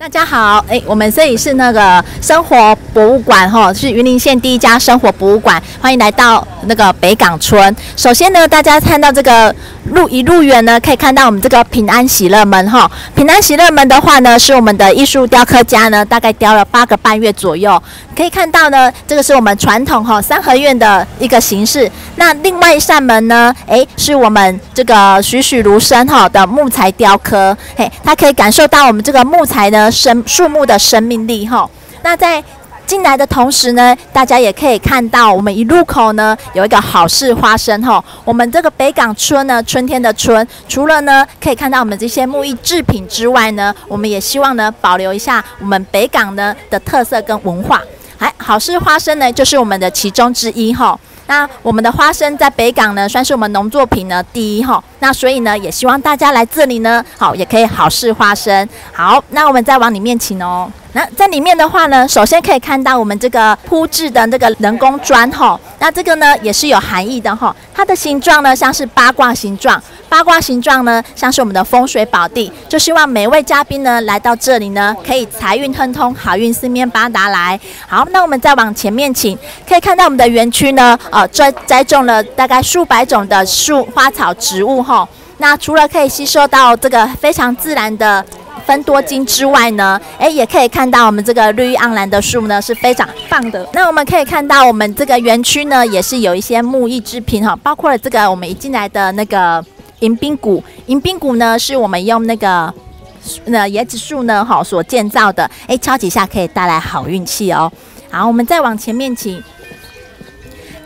大家好，哎，我们这里是那个生活博物馆哈，是云林县第一家生活博物馆，欢迎来到那个北港村。首先呢，大家看到这个路一路远呢，可以看到我们这个平安喜乐门哈。平安喜乐门的话呢，是我们的艺术雕刻家呢，大概雕了八个半月左右。可以看到呢，这个是我们传统哈三合院的一个形式。那另外一扇门呢，哎，是我们这个栩栩如生哈的木材雕刻。嘿，它可以感受到我们这个木材呢。生树木的生命力哈，那在进来的同时呢，大家也可以看到我们一入口呢有一个好事花生哈。我们这个北港村呢，春天的春，除了呢可以看到我们这些木艺制品之外呢，我们也希望呢保留一下我们北港呢的特色跟文化。还好事花生呢，就是我们的其中之一哈。那我们的花生在北港呢，算是我们农作品呢第一哈。那所以呢，也希望大家来这里呢，好也可以好事花生。好，那我们再往里面请哦。那在里面的话呢，首先可以看到我们这个铺制的这个人工砖哈。那这个呢也是有含义的哈。它的形状呢像是八卦形状，八卦形状呢像是我们的风水宝地，就希望每位嘉宾呢来到这里呢，可以财运亨通，好运四面八达来。好，那我们再往前面请，可以看到我们的园区呢。呃，栽栽种了大概数百种的树花草植物哈。那除了可以吸收到这个非常自然的分多精之外呢，哎，也可以看到我们这个绿意盎然的树呢是非常棒的。那我们可以看到我们这个园区呢也是有一些木艺制品哈，包括了这个我们一进来的那个迎宾谷，迎宾谷呢是我们用那个那椰子树呢哈所建造的，哎，敲几下可以带来好运气哦。好，我们再往前面请。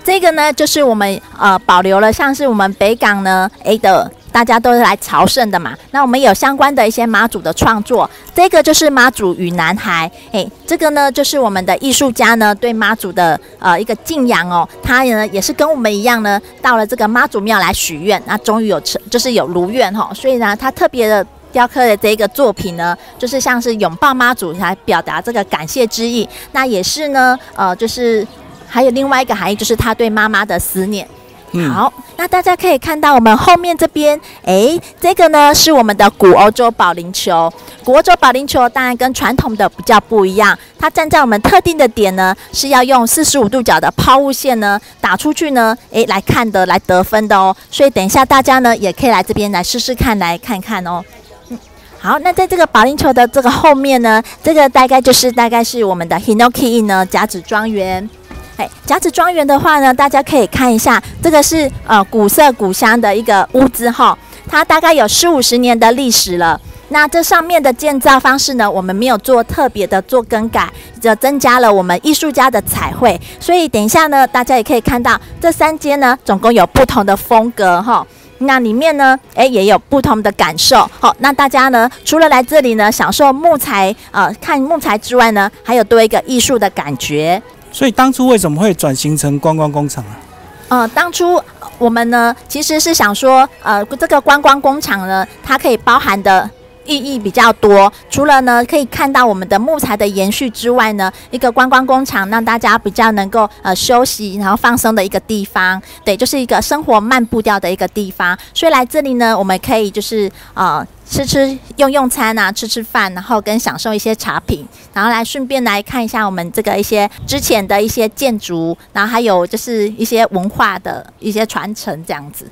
这个呢，就是我们呃保留了，像是我们北港呢 A 的，大家都是来朝圣的嘛。那我们有相关的一些妈祖的创作，这个就是妈祖与男孩，哎，这个呢就是我们的艺术家呢对妈祖的呃一个敬仰哦。他呢也是跟我们一样呢，到了这个妈祖庙来许愿，那终于有成，就是有如愿哈。所以呢，他特别的雕刻的这个作品呢，就是像是拥抱妈祖来表达这个感谢之意。那也是呢，呃，就是。还有另外一个含义，就是他对妈妈的思念。好，那大家可以看到我们后面这边，哎，这个呢是我们的古欧洲保龄球。古欧洲保龄球当然跟传统的比较不一样，它站在我们特定的点呢，是要用四十五度角的抛物线呢打出去呢，哎，来看的，来得分的哦。所以等一下大家呢也可以来这边来试试看，来看看哦。嗯，好，那在这个保龄球的这个后面呢，这个大概就是大概是我们的 Hinoki 呢甲子庄园。哎，甲子庄园的话呢，大家可以看一下，这个是呃古色古香的一个屋子哈，它大概有四五十年的历史了。那这上面的建造方式呢，我们没有做特别的做更改，就增加了我们艺术家的彩绘。所以等一下呢，大家也可以看到这三间呢，总共有不同的风格哈。那里面呢，哎也有不同的感受。好，那大家呢，除了来这里呢享受木材呃看木材之外呢，还有多一个艺术的感觉。所以当初为什么会转型成观光工厂啊？呃，当初我们呢其实是想说，呃，这个观光工厂呢，它可以包含的意义比较多。除了呢可以看到我们的木材的延续之外呢，一个观光工厂让大家比较能够呃休息然后放松的一个地方，对，就是一个生活慢步调的一个地方。所以来这里呢，我们可以就是呃。吃吃用用餐啊，吃吃饭，然后跟享受一些茶品，然后来顺便来看一下我们这个一些之前的一些建筑，然后还有就是一些文化的一些传承这样子。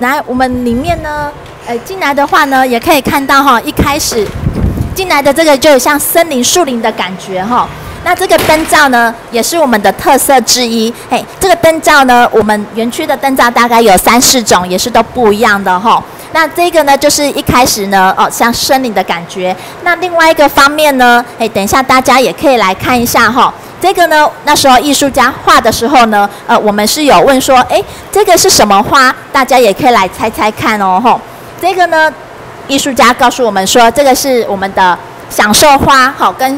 来，我们里面呢，呃，进来的话呢，也可以看到哈，一开始进来的这个就有像森林树林的感觉哈。那这个灯罩呢，也是我们的特色之一。嘿，这个灯罩呢，我们园区的灯罩大概有三四种，也是都不一样的哈。那这个呢，就是一开始呢，哦，像森林的感觉。那另外一个方面呢，哎，等一下大家也可以来看一下哈。这个呢，那时候艺术家画的时候呢，呃，我们是有问说，哎，这个是什么花？大家也可以来猜猜看哦，吼。这个呢，艺术家告诉我们说，这个是我们的享受花，好跟。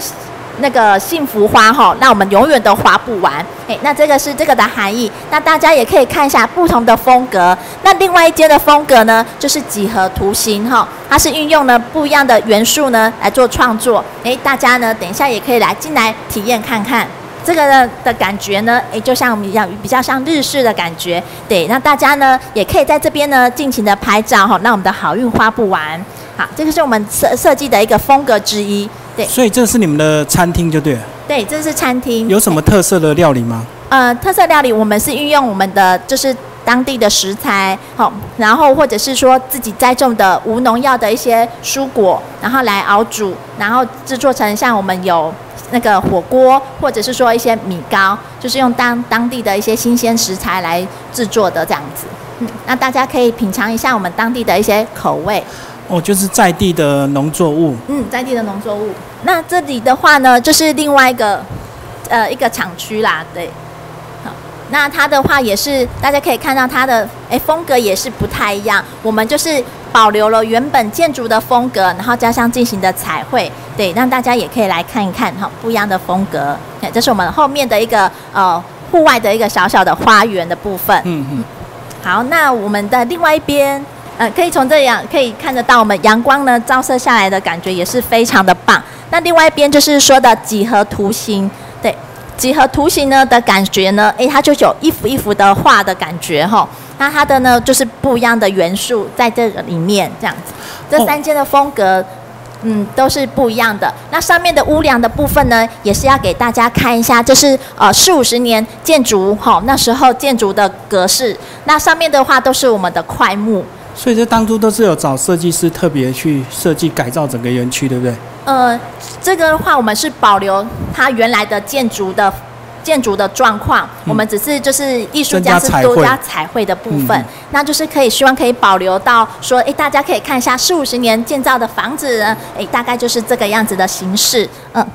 那个幸福花哈，那我们永远都花不完。哎，那这个是这个的含义。那大家也可以看一下不同的风格。那另外一间的风格呢，就是几何图形哈，它是运用了不一样的元素呢来做创作。哎，大家呢等一下也可以来进来体验看看这个的的感觉呢。哎，就像我们一样，比较像日式的感觉。对，那大家呢也可以在这边呢尽情的拍照哈，那我们的好运花不完。好，这个是我们设设计的一个风格之一。对所以这是你们的餐厅就对了。对，这是餐厅。有什么特色的料理吗？呃，特色料理我们是运用我们的就是当地的食材，好、然后或者是说自己栽种的无农药的一些蔬果，然后来熬煮，然后制作成像我们有那个火锅，或者是说一些米糕，就是用当当地的一些新鲜食材来制作的这样子。嗯，那大家可以品尝一下我们当地的一些口味。哦，就是在地的农作物。嗯，在地的农作物。那这里的话呢，就是另外一个呃一个厂区啦，对。好，那它的话也是大家可以看到它的哎风格也是不太一样。我们就是保留了原本建筑的风格，然后加上进行的彩绘，对，让大家也可以来看一看哈不一样的风格。对，这是我们后面的一个呃户外的一个小小的花园的部分。嗯嗯。好，那我们的另外一边，呃，可以从这样可以看得到，我们阳光呢照射下来的感觉也是非常的棒。那另外一边就是说的几何图形，对，几何图形呢的感觉呢，诶，它就有一幅一幅的画的感觉哈。那它的呢就是不一样的元素在这个里面，这样子，这三间的风格。嗯，都是不一样的。那上面的屋梁的部分呢，也是要给大家看一下，这是呃四五十年建筑哈，那时候建筑的格式。那上面的话都是我们的块木。所以这当初都是有找设计师特别去设计改造整个园区，对不对？呃，这个的话，我们是保留它原来的建筑的。建筑的状况，我们只是就是艺术家是多加彩绘的部分，那就是可以希望可以保留到说，哎，大家可以看一下四五十年建造的房子，哎，大概就是这个样子的形式，嗯。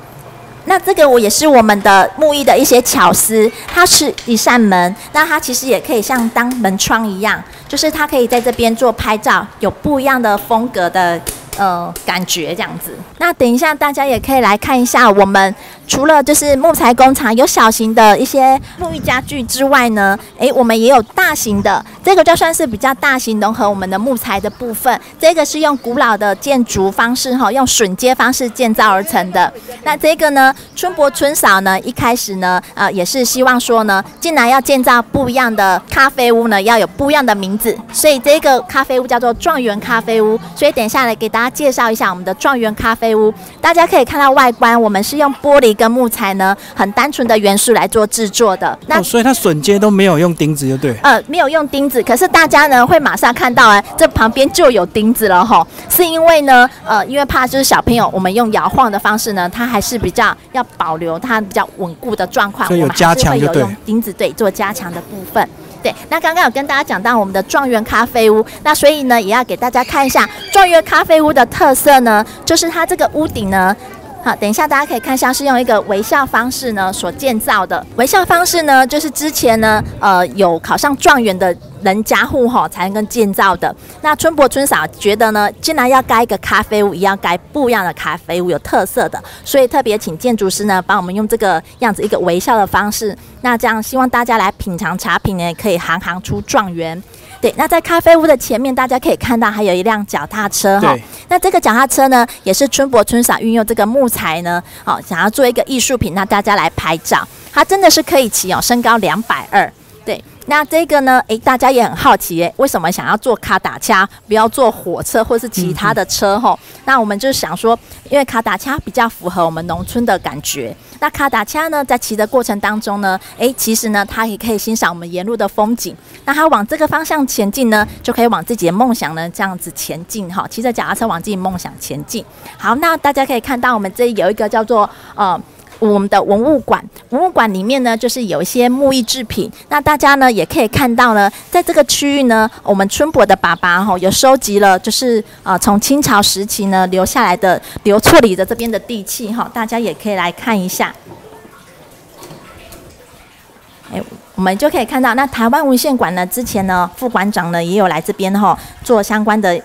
那这个我也是我们的木艺的一些巧思，它是一扇门，那它其实也可以像当门窗一样，就是它可以在这边做拍照，有不一样的风格的。呃，感觉这样子。那等一下，大家也可以来看一下，我们除了就是木材工厂有小型的一些木艺家具之外呢，诶，我们也有大型的。这个就算是比较大型，融合我们的木材的部分。这个是用古老的建筑方式哈，用榫接方式建造而成的。那这个呢，春伯春嫂呢，一开始呢，呃，也是希望说呢，进来要建造不一样的咖啡屋呢，要有不一样的名字，所以这个咖啡屋叫做状元咖啡屋。所以等一下来给大家。介绍一下我们的状元咖啡屋，大家可以看到外观，我们是用玻璃跟木材呢，很单纯的元素来做制作的。那所以它榫接都没有用钉子，就对。呃，没有用钉子，可是大家呢会马上看到，哎，这旁边就有钉子了哈。是因为呢，呃，因为怕就是小朋友，我们用摇晃的方式呢，它还是比较要保留它比较稳固的状况，所以有加强就对。钉子对做加强的部分。对，那刚刚有跟大家讲到我们的状元咖啡屋，那所以呢，也要给大家看一下状元咖啡屋的特色呢，就是它这个屋顶呢。好，等一下，大家可以看一下，是用一个微笑方式呢所建造的。微笑方式呢，就是之前呢，呃，有考上状元的人家户哈才能够建造的。那春伯春嫂觉得呢，既然要盖一个咖啡屋，也要盖不一样的咖啡屋，有特色的，所以特别请建筑师呢，帮我们用这个样子一个微笑的方式。那这样，希望大家来品尝茶品呢，可以行行出状元。对，那在咖啡屋的前面，大家可以看到还有一辆脚踏车哈。那这个脚踏车呢，也是春博春赏运用这个木材呢，好想要做一个艺术品，那大家来拍照，它真的是可以骑哦，身高两百二。对，那这个呢，诶，大家也很好奇，诶，为什么想要坐卡达恰，不要坐火车或是其他的车哈？那我们就想说，因为卡达恰比较符合我们农村的感觉。那卡达恰呢，在骑的过程当中呢，诶，其实呢，它也可以欣赏我们沿路的风景。那它往这个方向前进呢，就可以往自己的梦想呢这样子前进哈。骑着脚踏车往自己梦想前进。好，那大家可以看到，我们这里有一个叫做呃。我们的文物馆，文物馆里面呢，就是有一些木艺制品。那大家呢，也可以看到呢，在这个区域呢，我们春博的爸爸哈，有收集了，就是呃，从清朝时期呢留下来的刘厝里的这边的地契哈，大家也可以来看一下。哎，我们就可以看到，那台湾文献馆呢，之前呢，副馆长呢也有来这边哈，做相关的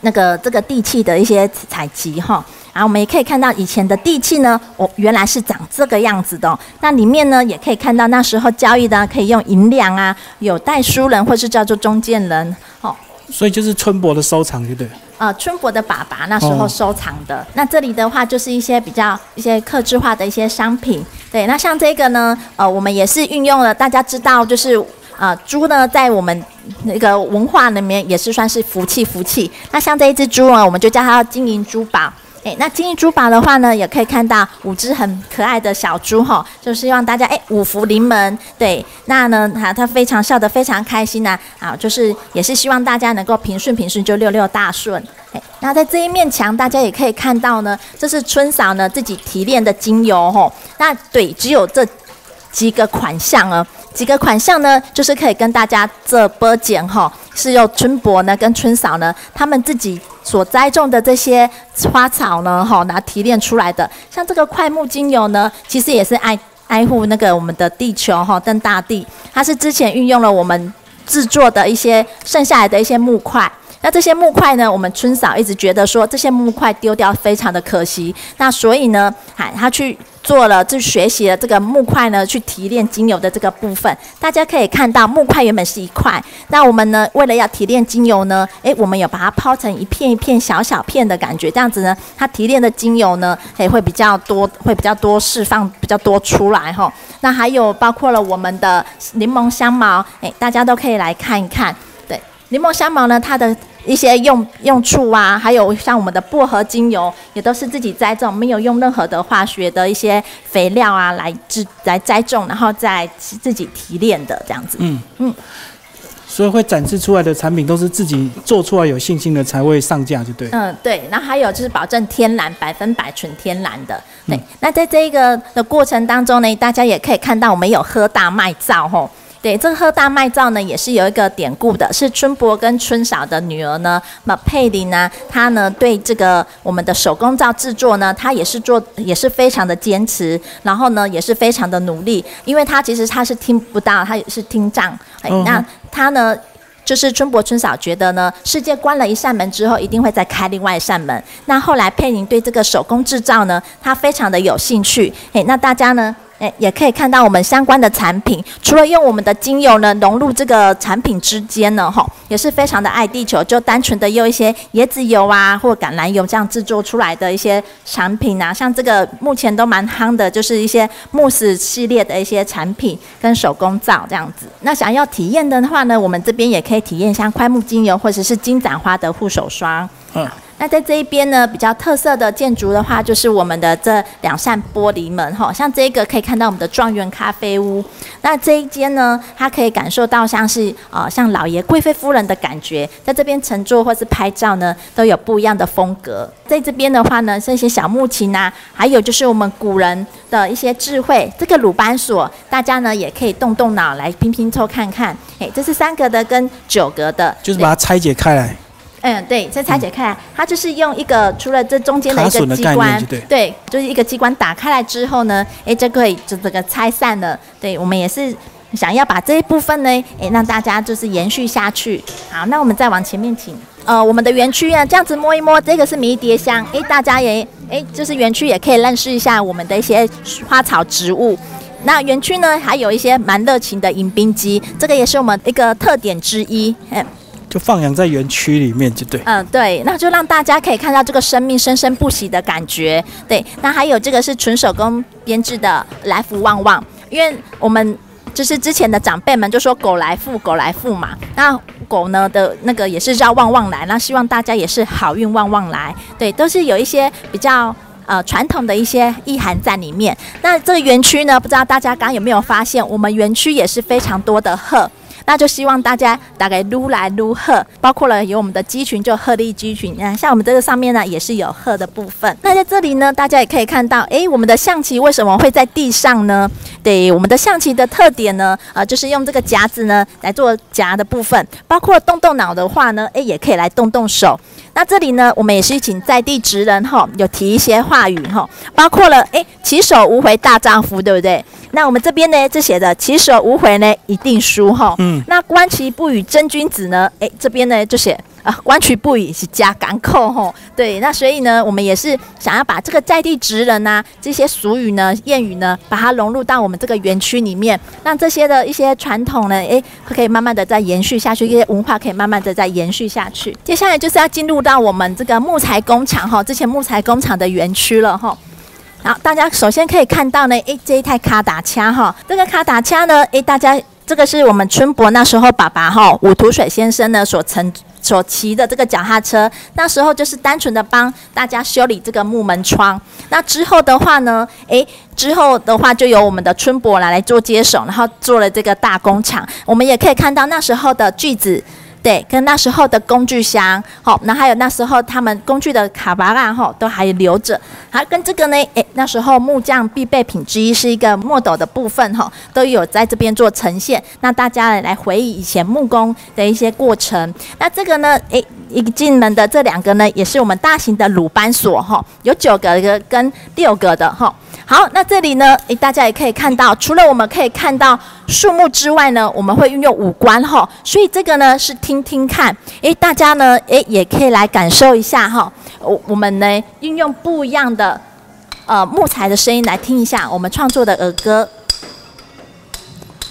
那个这个地契的一些采集哈。然后我们也可以看到以前的地契呢，哦，原来是长这个样子的。那里面呢，也可以看到那时候交易的可以用银两啊，有代书人或是叫做中间人，哦。所以就是春伯的收藏，对不对？呃，春伯的爸爸那时候收藏的。那这里的话就是一些比较一些刻制化的一些商品。对，那像这个呢，呃，我们也是运用了，大家知道就是。啊，猪呢，在我们那个文化里面也是算是福气福气。那像这一只猪呢，我们就叫它金银珠宝。哎，那金银珠宝的话呢，也可以看到五只很可爱的小猪哈，就是希望大家哎五福临门。对，那呢，哈，它非常笑得非常开心呐，啊，就是也是希望大家能够平顺平顺，就六六大顺。哎，那在这一面墙，大家也可以看到呢，这是春嫂呢自己提炼的精油哈。那对，只有这几个款项啊。几个款项呢，就是可以跟大家这波剪哈，是由春伯呢跟春嫂呢他们自己所栽种的这些花草呢哈，拿提炼出来的。像这个快木精油呢，其实也是爱爱护那个我们的地球哈，跟大地。它是之前运用了我们制作的一些剩下来的一些木块。那这些木块呢，我们春嫂一直觉得说这些木块丢掉非常的可惜。那所以呢，喊他去。做了就学习了这个木块呢，去提炼精油的这个部分。大家可以看到木块原本是一块，那我们呢为了要提炼精油呢，诶，我们有把它抛成一片一片小小片的感觉，这样子呢，它提炼的精油呢，诶会比较多，会比较多释放比较多出来哈。那还有包括了我们的柠檬香茅，诶，大家都可以来看一看。对，柠檬香茅呢，它的。一些用用处啊，还有像我们的薄荷精油，也都是自己栽种，没有用任何的化学的一些肥料啊来制来栽种，然后再自己提炼的这样子。嗯嗯，所以会展示出来的产品都是自己做出来有信心的才会上架，就对。嗯，对。那还有就是保证天然，百分百纯天然的。对。那在这一个的过程当中呢，大家也可以看到我们有喝大麦皂吼。对，这个喝大麦皂呢，也是有一个典故的，是春伯跟春嫂的女儿呢，马佩林呢，她呢对这个我们的手工皂制作呢，她也是做，也是非常的坚持，然后呢，也是非常的努力，因为她其实她是听不到，她也是听障，哎，那她呢，就是春伯春嫂觉得呢，世界关了一扇门之后，一定会再开另外一扇门，那后来佩玲对这个手工制造呢，她非常的有兴趣，哎，那大家呢？诶，也可以看到我们相关的产品，除了用我们的精油呢融入这个产品之间呢，吼，也是非常的爱地球，就单纯的用一些椰子油啊或橄榄油这样制作出来的一些产品啊，像这个目前都蛮夯的，就是一些慕斯系列的一些产品跟手工皂这样子。那想要体验的话呢，我们这边也可以体验像快木精油或者是金盏花的护手霜。嗯。那在这一边呢，比较特色的建筑的话，就是我们的这两扇玻璃门哈，像这个可以看到我们的状元咖啡屋。那这一间呢，它可以感受到像是呃像老爷贵妃夫人的感觉，在这边乘坐或是拍照呢，都有不一样的风格。在这边的话呢，这些小木琴啊，还有就是我们古人的一些智慧，这个鲁班锁，大家呢也可以动动脑来拼拼凑看看。哎，这是三格的跟九格的，就是把它拆解开来。嗯，对，再拆解开来，它就是用一个除了这中间的一个机关，对，就是一个机关打开来之后呢，哎，就可以就这个拆散了。对，我们也是想要把这一部分呢，哎，让大家就是延续下去。好，那我们再往前面请。呃，我们的园区啊，这样子摸一摸，这个是迷迭香，哎，大家也哎，就是园区也可以认识一下我们的一些花草植物。那园区呢，还有一些蛮热情的迎宾机，这个也是我们一个特点之一。嗯。就放养在园区里面，就对。嗯，对，那就让大家可以看到这个生命生生不息的感觉。对，那还有这个是纯手工编制的来福旺旺，因为我们就是之前的长辈们就说狗来富，狗来富嘛。那狗呢的那个也是叫旺旺来，那希望大家也是好运旺旺来。对，都是有一些比较呃传统的一些意涵在里面。那这个园区呢，不知道大家刚刚有没有发现，我们园区也是非常多的鹤。那就希望大家大概撸来撸鹤，包括了有我们的鸡群，就鹤立鸡群。嗯，像我们这个上面呢，也是有鹤的部分。那在这里呢，大家也可以看到，哎，我们的象棋为什么会在地上呢？对，我们的象棋的特点呢，呃，就是用这个夹子呢来做夹的部分。包括动动脑的话呢，哎，也可以来动动手。那这里呢，我们也是请在地职人哈，有提一些话语哈，包括了诶，起手无回大丈夫，对不对？那我们这边呢，这写的起手无回呢，一定输哈。嗯。那观其不语真君子呢？诶，这边呢就写啊，弯曲不已是加港口吼。对，那所以呢，我们也是想要把这个在地职人呐，这些俗语呢、谚语呢，把它融入到我们这个园区里面，让这些的一些传统呢，哎，可以慢慢的再延续下去，一些文化可以慢慢的再延续下去。接下来就是要进入到我们这个木材工厂哈，之前木材工厂的园区了哈。好，大家首先可以看到呢，诶，这一台卡达枪哈，这个卡达枪呢，诶，大家这个是我们春博那时候爸爸哈，武土水先生呢所乘所骑的这个脚踏车，那时候就是单纯的帮大家修理这个木门窗。那之后的话呢，诶，之后的话就由我们的春博来来做接手，然后做了这个大工厂。我们也可以看到那时候的句子。对，跟那时候的工具箱，好，那还有那时候他们工具的卡巴拉，哈，都还留着。还跟这个呢，诶，那时候木匠必备品之一是一个墨斗的部分，哈，都有在这边做呈现。那大家来回忆以前木工的一些过程。那这个呢，诶，一进门的这两个呢，也是我们大型的鲁班锁，哈，有九个跟六个的，哈。好，那这里呢，诶，大家也可以看到，除了我们可以看到树木之外呢，我们会运用五官哈，所以这个呢是听听看，诶，大家呢，诶，也可以来感受一下哈，我我们呢运用不一样的呃木材的声音来听一下我们创作的儿歌。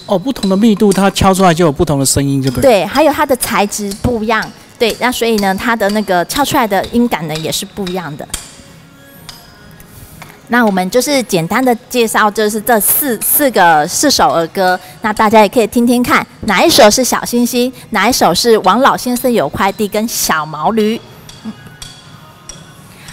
哦，不同的密度，它敲出来就有不同的声音，对不对？对，还有它的材质不一样，对，那所以呢，它的那个敲出来的音感呢也是不一样的。那我们就是简单的介绍，就是这四四个四首儿歌，那大家也可以听听看，哪一首是小星星，哪一首是王老先生有快递跟小毛驴。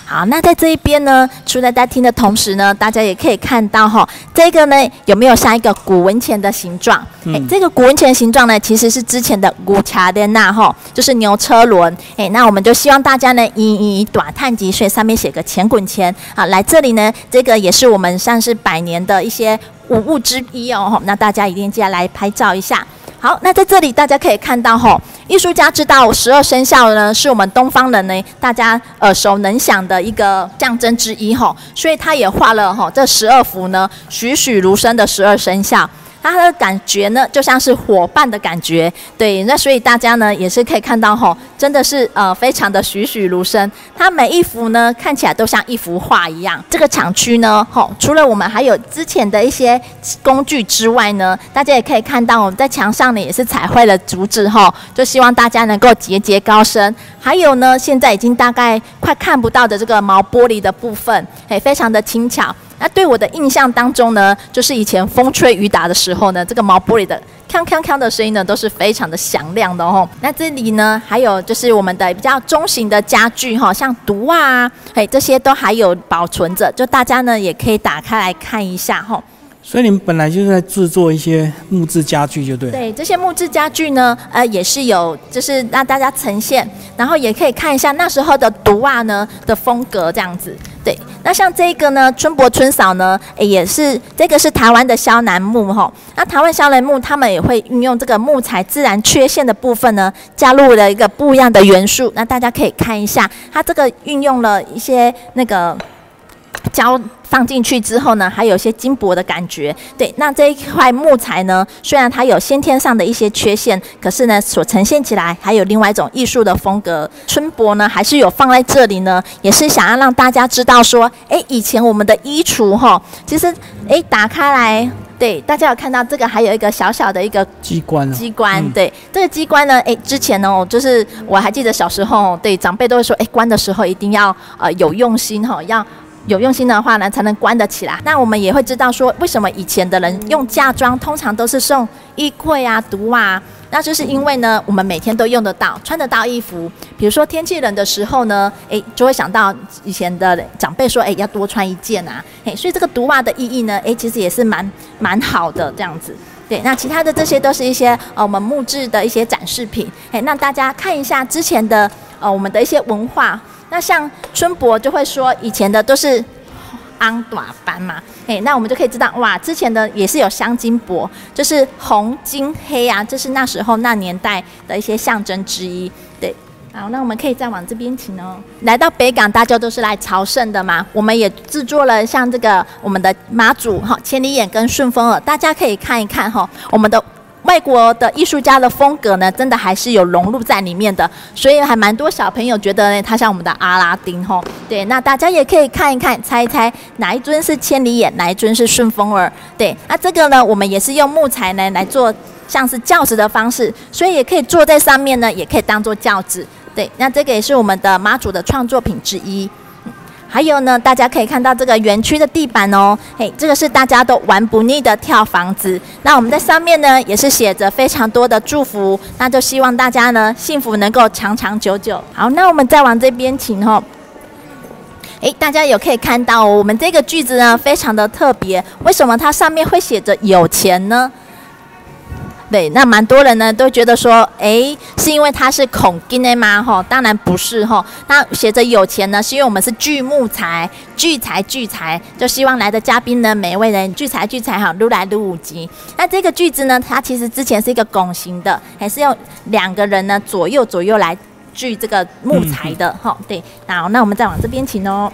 好，那在这一边呢，除了在听的同时呢，大家也可以看到哈，这个呢有没有像一个古文钱的形状？哎，这个古文钱形状呢，其实是之前的古卡的那哈，就是牛车轮。哎，那我们就希望大家呢，以以短碳级，所以上面写个钱滚钱啊，来这里呢，这个也是我们像是百年的一些五物之一哦，那大家一定记得来拍照一下。好，那在这里大家可以看到吼，艺术家知道十二生肖呢，是我们东方人呢大家耳熟能详的一个象征之一吼，所以他也画了吼这十二幅呢栩栩如生的十二生肖。它的感觉呢，就像是伙伴的感觉，对，那所以大家呢也是可以看到吼，真的是呃非常的栩栩如生。它每一幅呢看起来都像一幅画一样。这个厂区呢，吼，除了我们还有之前的一些工具之外呢，大家也可以看到我们在墙上呢也是彩绘了竹子吼，就希望大家能够节节高升。还有呢，现在已经大概快看不到的这个毛玻璃的部分，哎，非常的轻巧。那对我的印象当中呢，就是以前风吹雨打的时候呢，这个毛玻璃的锵锵锵的声音呢，都是非常的响亮的哦。那这里呢，还有就是我们的比较中型的家具哈，像毒啊，嘿，这些都还有保存着，就大家呢也可以打开来看一下哈。所以你们本来就是在制作一些木质家具，就对。对，这些木质家具呢，呃，也是有，就是让大家呈现，然后也可以看一下那时候的毒袜呢的风格这样子。对，那像这个呢，春伯春嫂呢，也是这个是台湾的萧楠木哈。那台湾萧楠木，他们也会运用这个木材自然缺陷的部分呢，加入了一个不一样的元素。那大家可以看一下，它这个运用了一些那个胶。放进去之后呢，还有一些金箔的感觉。对，那这一块木材呢，虽然它有先天上的一些缺陷，可是呢，所呈现起来还有另外一种艺术的风格。春博呢，还是有放在这里呢，也是想要让大家知道说，哎，以前我们的衣橱哈，其实哎打开来，对，大家有看到这个还有一个小小的一个机关，机关，对，这个机关呢，哎，之前呢，就是我还记得小时候，对长辈都会说，哎，关的时候一定要呃有用心哈，要。有用心的话呢，才能关得起来。那我们也会知道说，为什么以前的人用嫁妆通常都是送衣柜啊、毒啊？那就是因为呢，我们每天都用得到、穿得到衣服。比如说天气冷的时候呢，诶，就会想到以前的长辈说，诶，要多穿一件啊。诶，所以这个毒袜的意义呢，诶，其实也是蛮蛮好的这样子。对，那其他的这些都是一些呃我们木质的一些展示品。诶，那大家看一下之前的呃我们的一些文化。那像春博就会说，以前的都是安短斑嘛，哎，那我们就可以知道，哇，之前的也是有镶金箔，就是红金黑啊，这是那时候那年代的一些象征之一。对，好，那我们可以再往这边请哦。来到北港，大家都是来朝圣的嘛，我们也制作了像这个我们的妈祖哈，千里眼跟顺风耳，大家可以看一看哈，我们的。外国的艺术家的风格呢，真的还是有融入在里面的，所以还蛮多小朋友觉得呢，他像我们的阿拉丁吼。对，那大家也可以看一看，猜一猜哪一尊是千里眼，哪一尊是顺风耳。对，那这个呢，我们也是用木材呢来做像是轿子的方式，所以也可以坐在上面呢，也可以当做轿子。对，那这个也是我们的妈祖的创作品之一。还有呢，大家可以看到这个园区的地板哦，嘿，这个是大家都玩不腻的跳房子。那我们在上面呢，也是写着非常多的祝福，那就希望大家呢幸福能够长长久久。好，那我们再往这边请哦。诶，大家有可以看到，我们这个句子呢非常的特别，为什么它上面会写着有钱呢？对，那蛮多人呢都觉得说，哎，是因为他是孔金的吗？哈，当然不是哈。那写着有钱呢，是因为我们是聚木材，聚财聚财，就希望来的嘉宾呢，每一位人聚财聚财哈，撸来撸五级。那这个句子呢，它其实之前是一个拱形的，还是用两个人呢左右左右来聚这个木材的哈。对，好，那我们再往这边请哦。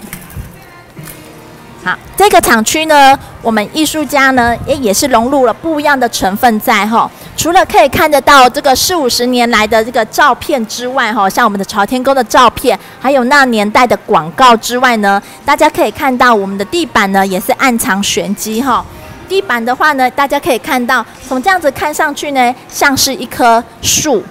好，这个厂区呢，我们艺术家呢，也也是融入了不一样的成分在哈。除了可以看得到这个四五十年来的这个照片之外哈，像我们的朝天宫的照片，还有那年代的广告之外呢，大家可以看到我们的地板呢，也是暗藏玄机哈。地板的话呢，大家可以看到，从这样子看上去呢，像是一棵树。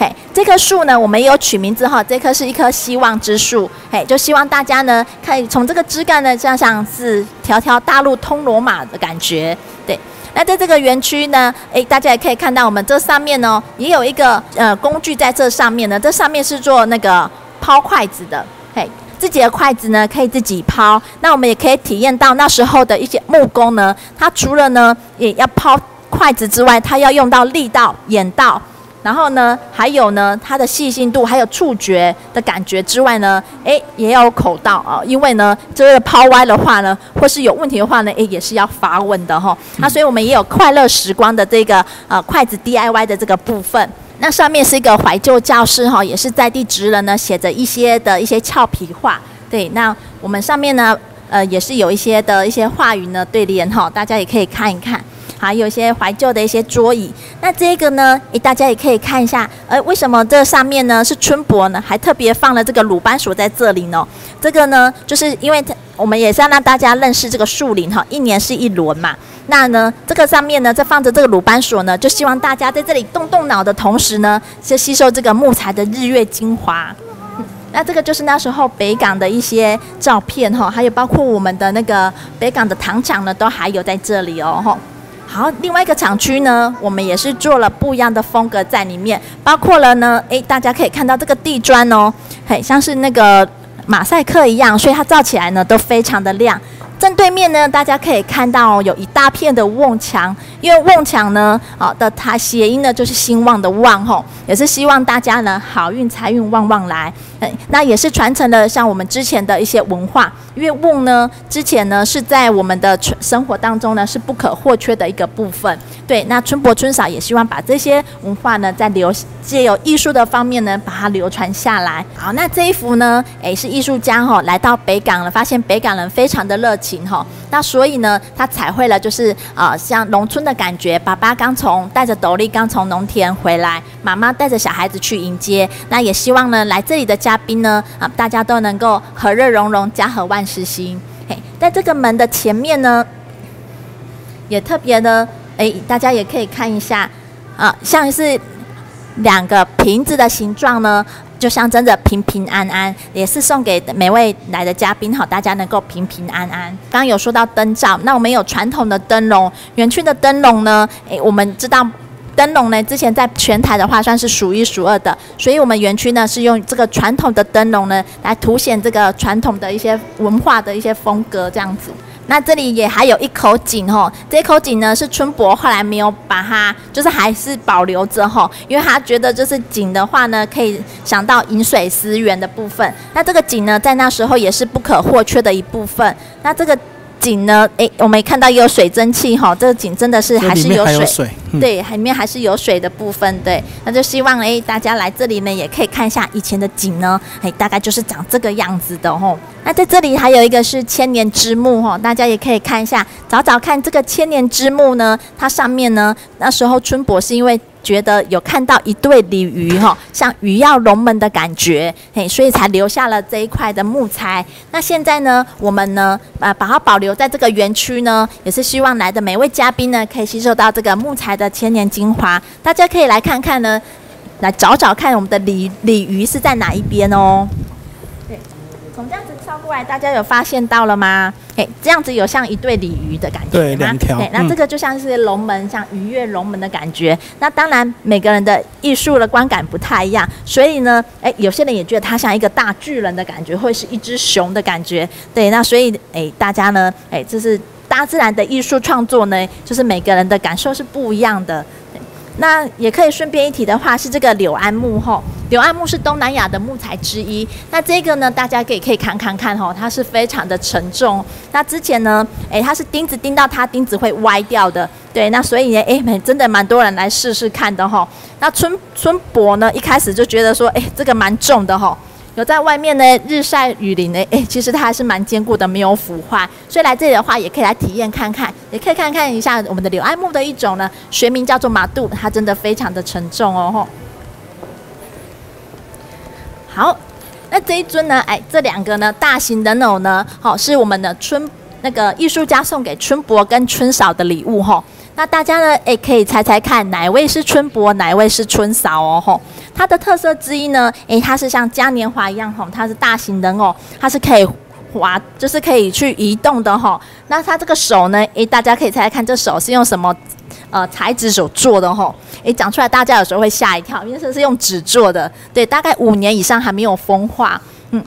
嘿，这棵树呢，我们也有取名字哈。这棵是一棵希望之树，嘿，就希望大家呢，可以从这个枝干呢，像像是条条大路通罗马的感觉。对，那在这个园区呢，诶，大家也可以看到，我们这上面呢，也有一个呃工具在这上面呢。这上面是做那个抛筷子的，嘿，自己的筷子呢可以自己抛。那我们也可以体验到那时候的一些木工呢，他除了呢也要抛筷子之外，他要用到力道、眼道。然后呢，还有呢，它的细心度，还有触觉的感觉之外呢，诶，也要有口道啊，因为呢，这个抛歪的话呢，或是有问题的话呢，诶，也是要发问的哈。那所以我们也有快乐时光的这个呃筷子 DIY 的这个部分。那上面是一个怀旧教室哈，也是在地职人呢写着一些的一些俏皮话。对，那我们上面呢，呃，也是有一些的一些话语呢对联哈，大家也可以看一看。还有一些怀旧的一些桌椅，那这个呢，诶，大家也可以看一下，呃，为什么这上面呢是春博呢？还特别放了这个鲁班锁在这里呢？这个呢，就是因为它我们也是要让大家认识这个树林哈，一年是一轮嘛。那呢，这个上面呢，在放着这个鲁班锁呢，就希望大家在这里动动脑的同时呢，是吸收这个木材的日月精华。那这个就是那时候北港的一些照片哈，还有包括我们的那个北港的糖厂呢，都还有在这里哦哈。好，另外一个厂区呢，我们也是做了不一样的风格在里面，包括了呢，诶，大家可以看到这个地砖哦，很像是那个马赛克一样，所以它照起来呢都非常的亮。正对面呢，大家可以看到有一大片的瓮墙，因为瓮墙呢，啊的它谐音呢就是兴旺的旺吼，也是希望大家呢好运财运旺旺来。哎，那也是传承了像我们之前的一些文化，因为瓮呢之前呢是在我们的生活当中呢是不可或缺的一个部分。对，那春伯春嫂也希望把这些文化呢在留借由艺术的方面呢把它流传下来。好，那这一幅呢，哎是艺术家哈来到北港了，发现北港人非常的热情。哈，那所以呢，他彩绘了，就是啊，像农村的感觉。爸爸刚从带着斗笠刚从农田回来，妈妈带着小孩子去迎接。那也希望呢，来这里的嘉宾呢，啊，大家都能够和乐融融，家和万实心。嘿，在这个门的前面呢，也特别的，哎，大家也可以看一下，啊，像是两个瓶子的形状呢。就象征着平平安安，也是送给每位来的嘉宾好，大家能够平平安安。刚刚有说到灯罩，那我们有传统的灯笼，园区的灯笼呢，诶，我们知道灯笼呢，之前在全台的话算是数一数二的，所以我们园区呢是用这个传统的灯笼呢来凸显这个传统的一些文化的一些风格这样子。那这里也还有一口井吼，这口井呢是春博后来没有把它，就是还是保留着吼，因为他觉得就是井的话呢，可以想到饮水思源的部分。那这个井呢，在那时候也是不可或缺的一部分。那这个。井呢？诶，我们看到有水蒸气哈，这个井真的是还是有水，对，里面还是有水的部分，对。那就希望诶，大家来这里呢，也可以看一下以前的井呢，诶，大概就是长这个样子的吼。那在这里还有一个是千年之木哈，大家也可以看一下，找找看这个千年之木呢，它上面呢，那时候春博是因为。觉得有看到一对鲤鱼哈，像鱼跃龙门的感觉，嘿，所以才留下了这一块的木材。那现在呢，我们呢，呃，把它保留在这个园区呢，也是希望来的每位嘉宾呢，可以吸收到这个木材的千年精华。大家可以来看看呢，来找找看我们的鲤鲤鱼是在哪一边哦。对，从这样子超过。来，大家有发现到了吗？哎，这样子有像一对鲤鱼的感觉对，两条。对，那这个就像是龙门，像鱼跃龙门的感觉。那当然，每个人的艺术的观感不太一样，所以呢，哎，有些人也觉得它像一个大巨人的感觉，会是一只熊的感觉。对，那所以，哎，大家呢，哎，这是大自然的艺术创作呢，就是每个人的感受是不一样的。那也可以顺便一提的话，是这个柳安木吼，柳安木是东南亚的木材之一。那这个呢，大家可以可以看看看吼，它是非常的沉重。那之前呢，诶，它是钉子钉到它，钉子会歪掉的。对，那所以呢，诶，真的蛮多人来试试看的吼。那春春博呢，一开始就觉得说，诶，这个蛮重的吼。有在外面呢，日晒雨淋呢，哎，其实它还是蛮坚固的，没有腐坏。所以来这里的话，也可以来体验看看，也可以看看一下我们的柳艾木的一种呢，学名叫做马杜，它真的非常的沉重哦吼。好，那这一尊呢，哎，这两个呢，大型人偶呢，好，是我们的春那个艺术家送给春伯跟春嫂的礼物吼。那大家呢，诶，可以猜猜看，哪位是春伯，哪位是春嫂哦？吼，它的特色之一呢，诶，它是像嘉年华一样，吼，它是大型人偶，它是可以滑，就是可以去移动的，吼。那它这个手呢，诶，大家可以猜猜看，这手是用什么呃材质所做的？吼，诶，讲出来大家有时候会吓一跳，因为这是用纸做的，对，大概五年以上还没有风化，嗯。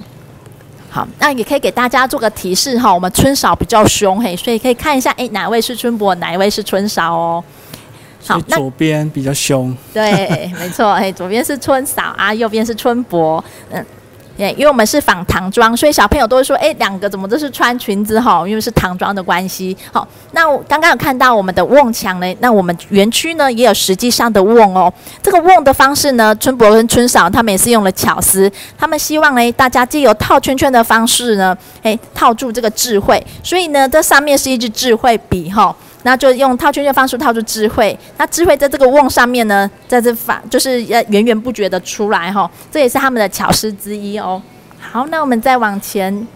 好，那也可以给大家做个提示哈，我们春嫂比较凶嘿，所以可以看一下，哎，哪位是春伯，哪一位是春嫂哦。好，左边比较凶。对，没错，哎，左边是春嫂啊，右边是春伯，嗯。因为我们是仿唐装，所以小朋友都会说：“哎，两个怎么都是穿裙子哈？因为是唐装的关系。”好，那刚刚有看到我们的瓮墙呢，那我们园区呢也有实际上的瓮哦。这个瓮的方式呢，春伯跟春嫂他们也是用了巧思，他们希望呢大家借由套圈圈的方式呢，哎，套住这个智慧。所以呢，这上面是一支智慧笔哈。那就用套圈圈方式套出智慧，那智慧在这个瓮上面呢，在这发就是呃源源不绝的出来哈，这也是他们的巧思之一哦。好，那我们再往前，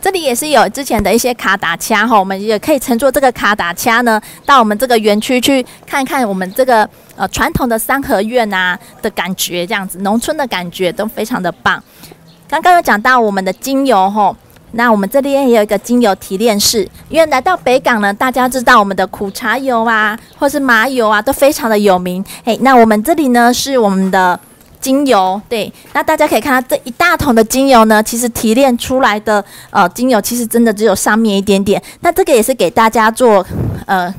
这里也是有之前的一些卡达掐哈，我们也可以乘坐这个卡达掐呢，到我们这个园区去看看我们这个呃传统的三合院啊的感觉，这样子农村的感觉都非常的棒。刚刚有讲到我们的精油哈。那我们这边也有一个精油提炼室，因为来到北港呢，大家知道我们的苦茶油啊，或是麻油啊，都非常的有名。哎，那我们这里呢是我们的精油，对，那大家可以看到这一大桶的精油呢，其实提炼出来的呃精油，其实真的只有上面一点点。那这个也是给大家做呃。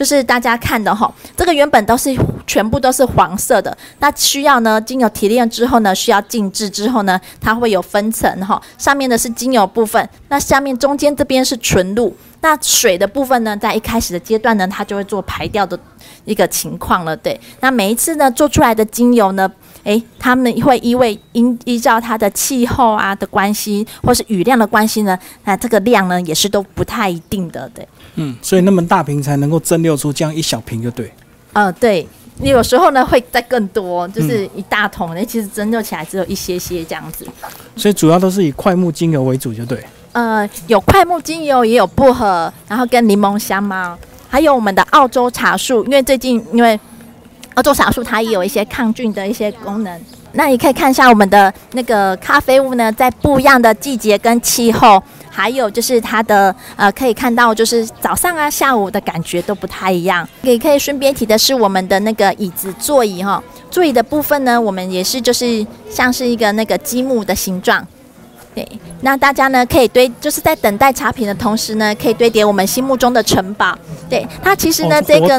就是大家看的哈，这个原本都是全部都是黄色的，那需要呢精油提炼之后呢，需要静置之后呢，它会有分层哈，上面的是精油部分，那下面中间这边是纯露，那水的部分呢，在一开始的阶段呢，它就会做排掉的一个情况了，对，那每一次呢做出来的精油呢。诶，他们会因为依依照它的气候啊的关系，或是雨量的关系呢，那这个量呢也是都不太一定的，对。嗯，所以那么大瓶才能够蒸馏出这样一小瓶，就对。呃，对，你有时候呢会再更多，就是一大桶，那其实蒸馏起来只有一些些这样子。所以主要都是以快木精油为主，就对。呃，有快木精油，也有薄荷，然后跟柠檬香吗？还有我们的澳洲茶树，因为最近因为。澳洲茶树它也有一些抗菌的一些功能。那你可以看一下我们的那个咖啡屋呢，在不一样的季节跟气候，还有就是它的呃，可以看到就是早上啊、下午的感觉都不太一样。也可以顺便提的是我们的那个椅子座椅哈，座椅的部分呢，我们也是就是像是一个那个积木的形状。对，那大家呢可以堆，就是在等待茶品的同时呢，可以堆叠我们心目中的城堡。对，它其实呢这个。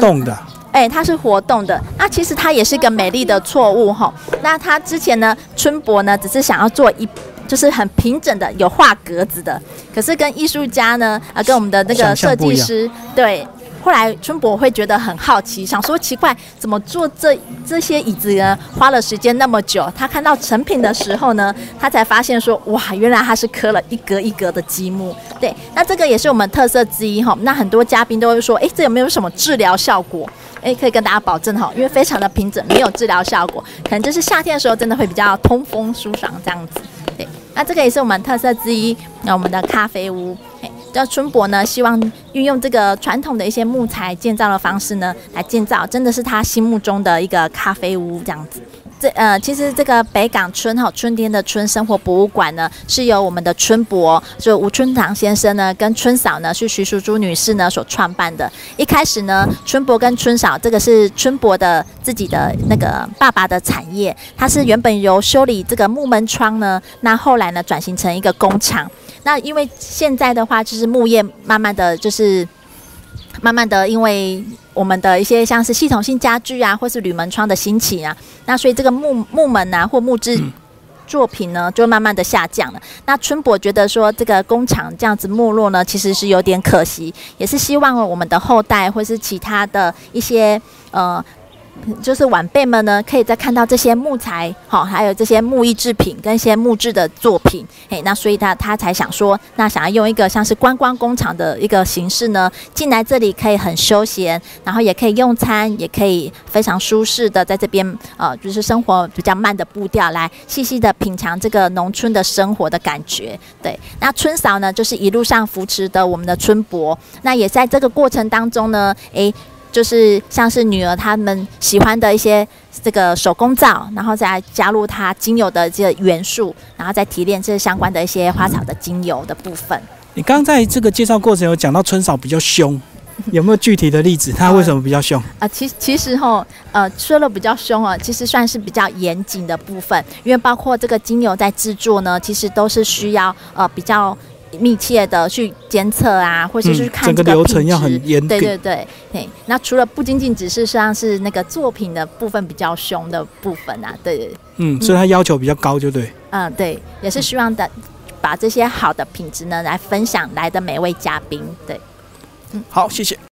哎，它是活动的，那其实它也是一个美丽的错误哈。那它之前呢，春博呢，只是想要做一，就是很平整的，有画格子的。可是跟艺术家呢，啊，跟我们的那个设计师，对，后来春博会觉得很好奇，想说奇怪，怎么做这这些椅子呢？花了时间那么久，他看到成品的时候呢，他才发现说，哇，原来他是刻了一格一格的积木。对，那这个也是我们特色之一哈。那很多嘉宾都会说，哎，这有没有什么治疗效果？哎，可以跟大家保证哈，因为非常的平整，没有治疗效果，可能就是夏天的时候真的会比较通风舒爽这样子。对，那这个也是我们特色之一，那我们的咖啡屋，诶，叫春博呢，希望运用这个传统的一些木材建造的方式呢，来建造，真的是他心目中的一个咖啡屋这样子。这呃，其实这个北港春哈春天的春生活博物馆呢，是由我们的春博就吴春堂先生呢，跟春嫂呢是徐淑珠女士呢所创办的。一开始呢，春博跟春嫂这个是春博的自己的那个爸爸的产业，它是原本由修理这个木门窗呢，那后来呢转型成一个工厂。那因为现在的话，就是木业慢慢的就是慢慢的因为。我们的一些像是系统性家具啊，或是铝门窗的兴起啊，那所以这个木木门啊或木质作品呢，就慢慢的下降了。那春博觉得说，这个工厂这样子没落呢，其实是有点可惜，也是希望我们的后代或是其他的一些呃。就是晚辈们呢，可以再看到这些木材，好，还有这些木艺制品跟一些木质的作品，嘿，那所以他他才想说，那想要用一个像是观光工厂的一个形式呢，进来这里可以很休闲，然后也可以用餐，也可以非常舒适的在这边，呃，就是生活比较慢的步调，来细细的品尝这个农村的生活的感觉。对，那春嫂呢，就是一路上扶持的我们的春伯，那也在这个过程当中呢，诶。就是像是女儿他们喜欢的一些这个手工皂，然后再加入它精油的这个元素，然后再提炼这相关的一些花草的精油的部分。你刚刚在这个介绍过程有讲到春嫂比较凶，有没有具体的例子？她为什么比较凶？啊，其其实哈，呃，说了比较凶啊，其实算是比较严谨的部分，因为包括这个精油在制作呢，其实都是需要呃比较。密切的去监测啊，或者是看整个流程要很严对对对，对。那除了不仅仅只是像是那个作品的部分比较凶的部分啊，对对。嗯，所以他要求比较高，就对。嗯，对，也是希望的把这些好的品质呢来分享来的每位嘉宾，对。嗯，好，谢谢。